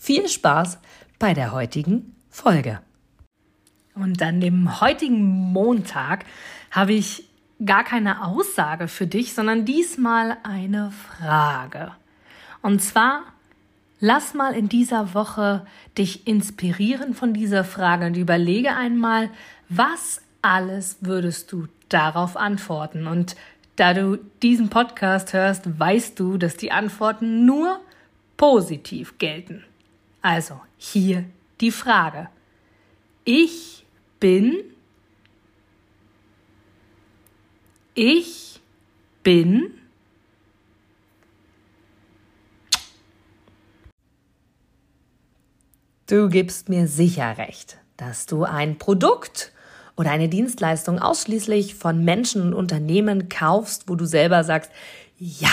viel Spaß bei der heutigen Folge. Und an dem heutigen Montag habe ich gar keine Aussage für dich, sondern diesmal eine Frage. Und zwar, lass mal in dieser Woche dich inspirieren von dieser Frage und überlege einmal, was alles würdest du darauf antworten? Und da du diesen Podcast hörst, weißt du, dass die Antworten nur positiv gelten. Also hier die Frage. Ich bin. Ich bin. Du gibst mir sicher recht, dass du ein Produkt oder eine Dienstleistung ausschließlich von Menschen und Unternehmen kaufst, wo du selber sagst, ja,